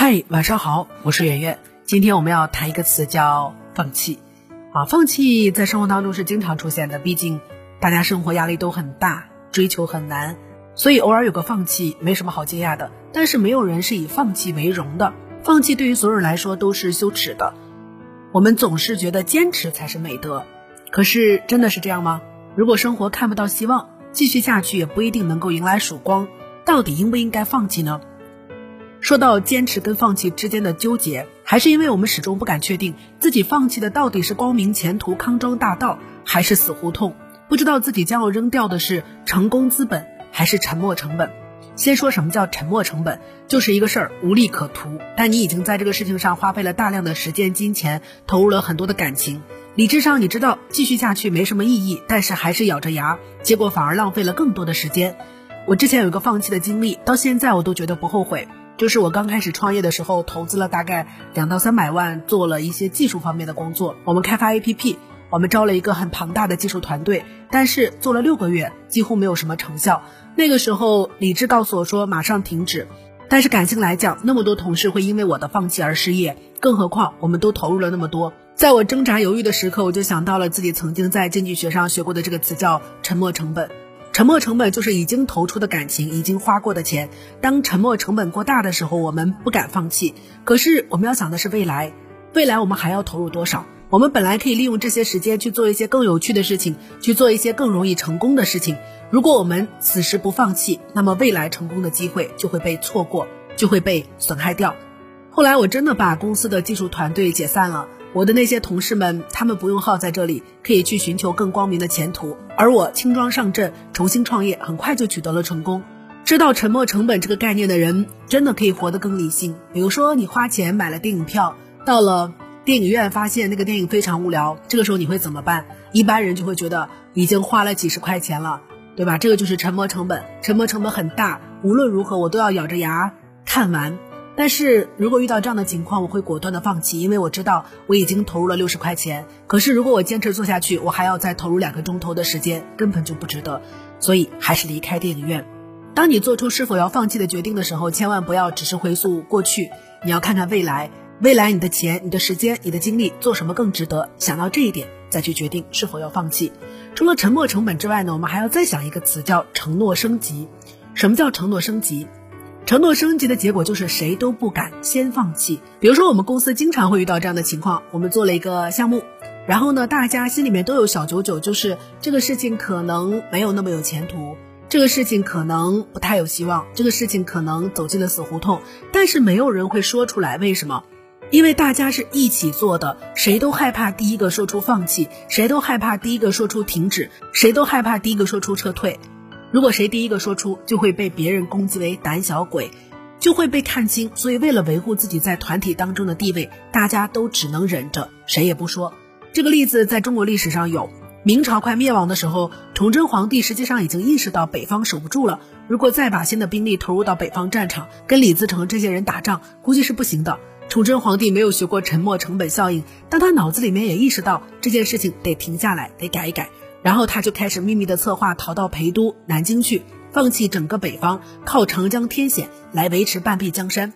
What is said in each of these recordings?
嗨，晚上好，我是圆圆。今天我们要谈一个词叫放弃。啊，放弃在生活当中是经常出现的，毕竟大家生活压力都很大，追求很难，所以偶尔有个放弃没什么好惊讶的。但是没有人是以放弃为荣的，放弃对于所有人来说都是羞耻的。我们总是觉得坚持才是美德，可是真的是这样吗？如果生活看不到希望，继续下去也不一定能够迎来曙光，到底应不应该放弃呢？说到坚持跟放弃之间的纠结，还是因为我们始终不敢确定自己放弃的到底是光明前途、康庄大道，还是死胡同。不知道自己将要扔掉的是成功资本，还是沉没成本。先说什么叫沉没成本，就是一个事儿无利可图，但你已经在这个事情上花费了大量的时间、金钱，投入了很多的感情。理智上你知道继续下去没什么意义，但是还是咬着牙，结果反而浪费了更多的时间。我之前有一个放弃的经历，到现在我都觉得不后悔。就是我刚开始创业的时候，投资了大概两到三百万，做了一些技术方面的工作。我们开发 APP，我们招了一个很庞大的技术团队，但是做了六个月，几乎没有什么成效。那个时候，理智告诉我说马上停止，但是感性来讲，那么多同事会因为我的放弃而失业，更何况我们都投入了那么多。在我挣扎犹豫的时刻，我就想到了自己曾经在经济学上学过的这个词，叫沉没成本。沉没成本就是已经投出的感情，已经花过的钱。当沉没成本过大的时候，我们不敢放弃。可是我们要想的是未来，未来我们还要投入多少？我们本来可以利用这些时间去做一些更有趣的事情，去做一些更容易成功的事情。如果我们此时不放弃，那么未来成功的机会就会被错过，就会被损害掉。后来我真的把公司的技术团队解散了。我的那些同事们，他们不用耗在这里，可以去寻求更光明的前途。而我轻装上阵，重新创业，很快就取得了成功。知道沉没成本这个概念的人，真的可以活得更理性。比如说，你花钱买了电影票，到了电影院发现那个电影非常无聊，这个时候你会怎么办？一般人就会觉得已经花了几十块钱了，对吧？这个就是沉没成本，沉没成本很大，无论如何我都要咬着牙看完。但是如果遇到这样的情况，我会果断的放弃，因为我知道我已经投入了六十块钱。可是如果我坚持做下去，我还要再投入两个钟头的时间，根本就不值得。所以还是离开电影院。当你做出是否要放弃的决定的时候，千万不要只是回溯过去，你要看看未来。未来你的钱、你的时间、你的精力做什么更值得？想到这一点再去决定是否要放弃。除了沉没成本之外呢，我们还要再想一个词，叫承诺升级。什么叫承诺升级？承诺升级的结果就是谁都不敢先放弃。比如说，我们公司经常会遇到这样的情况：我们做了一个项目，然后呢，大家心里面都有小九九，就是这个事情可能没有那么有前途，这个事情可能不太有希望，这个事情可能走进了死胡同。但是没有人会说出来，为什么？因为大家是一起做的，谁都害怕第一个说出放弃，谁都害怕第一个说出停止，谁都害怕第一个说出撤退。如果谁第一个说出，就会被别人攻击为胆小鬼，就会被看清。所以，为了维护自己在团体当中的地位，大家都只能忍着，谁也不说。这个例子在中国历史上有：明朝快灭亡的时候，崇祯皇帝实际上已经意识到北方守不住了。如果再把新的兵力投入到北方战场，跟李自成这些人打仗，估计是不行的。崇祯皇帝没有学过沉没成本效应，但他脑子里面也意识到这件事情得停下来，得改一改。然后他就开始秘密的策划逃到陪都南京去，放弃整个北方，靠长江天险来维持半壁江山。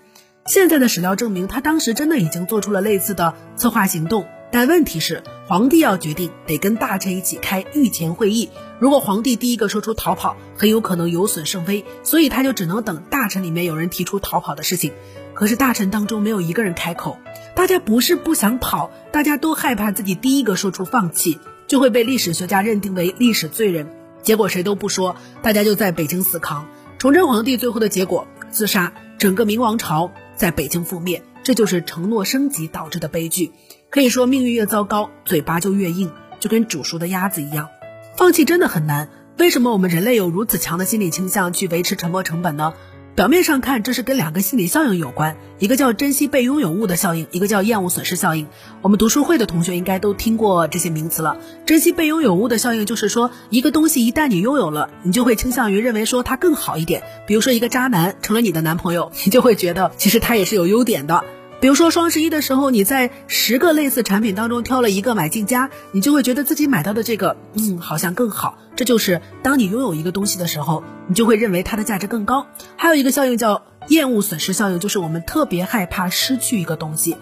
现在的史料证明，他当时真的已经做出了类似的策划行动。但问题是，皇帝要决定，得跟大臣一起开御前会议。如果皇帝第一个说出逃跑，很有可能有损圣威，所以他就只能等大臣里面有人提出逃跑的事情。可是大臣当中没有一个人开口，大家不是不想跑，大家都害怕自己第一个说出放弃。就会被历史学家认定为历史罪人，结果谁都不说，大家就在北京死扛。崇祯皇帝最后的结果自杀，整个明王朝在北京覆灭，这就是承诺升级导致的悲剧。可以说，命运越糟糕，嘴巴就越硬，就跟煮熟的鸭子一样。放弃真的很难，为什么我们人类有如此强的心理倾向去维持沉没成本呢？表面上看，这是跟两个心理效应有关，一个叫珍惜被拥有物的效应，一个叫厌恶损失效应。我们读书会的同学应该都听过这些名词了。珍惜被拥有物的效应就是说，一个东西一旦你拥有了，你就会倾向于认为说它更好一点。比如说，一个渣男成了你的男朋友，你就会觉得其实他也是有优点的。比如说双十一的时候，你在十个类似产品当中挑了一个买进家，你就会觉得自己买到的这个，嗯，好像更好。这就是当你拥有一个东西的时候，你就会认为它的价值更高。还有一个效应叫厌恶损失效应，就是我们特别害怕失去一个东西。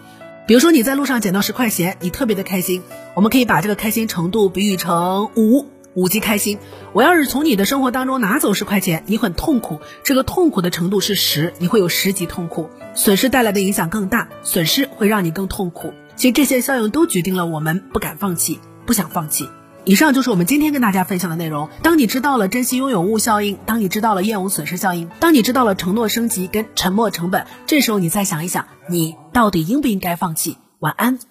比如说你在路上捡到十块钱，你特别的开心，我们可以把这个开心程度比喻成五。五级开心，我要是从你的生活当中拿走十块钱，你很痛苦，这个痛苦的程度是十，你会有十级痛苦，损失带来的影响更大，损失会让你更痛苦。其实这些效应都决定了我们不敢放弃，不想放弃。以上就是我们今天跟大家分享的内容。当你知道了珍惜拥有物效应，当你知道了厌恶损失效应，当你知道了承诺升级跟沉没成本，这时候你再想一想，你到底应不应该放弃？晚安。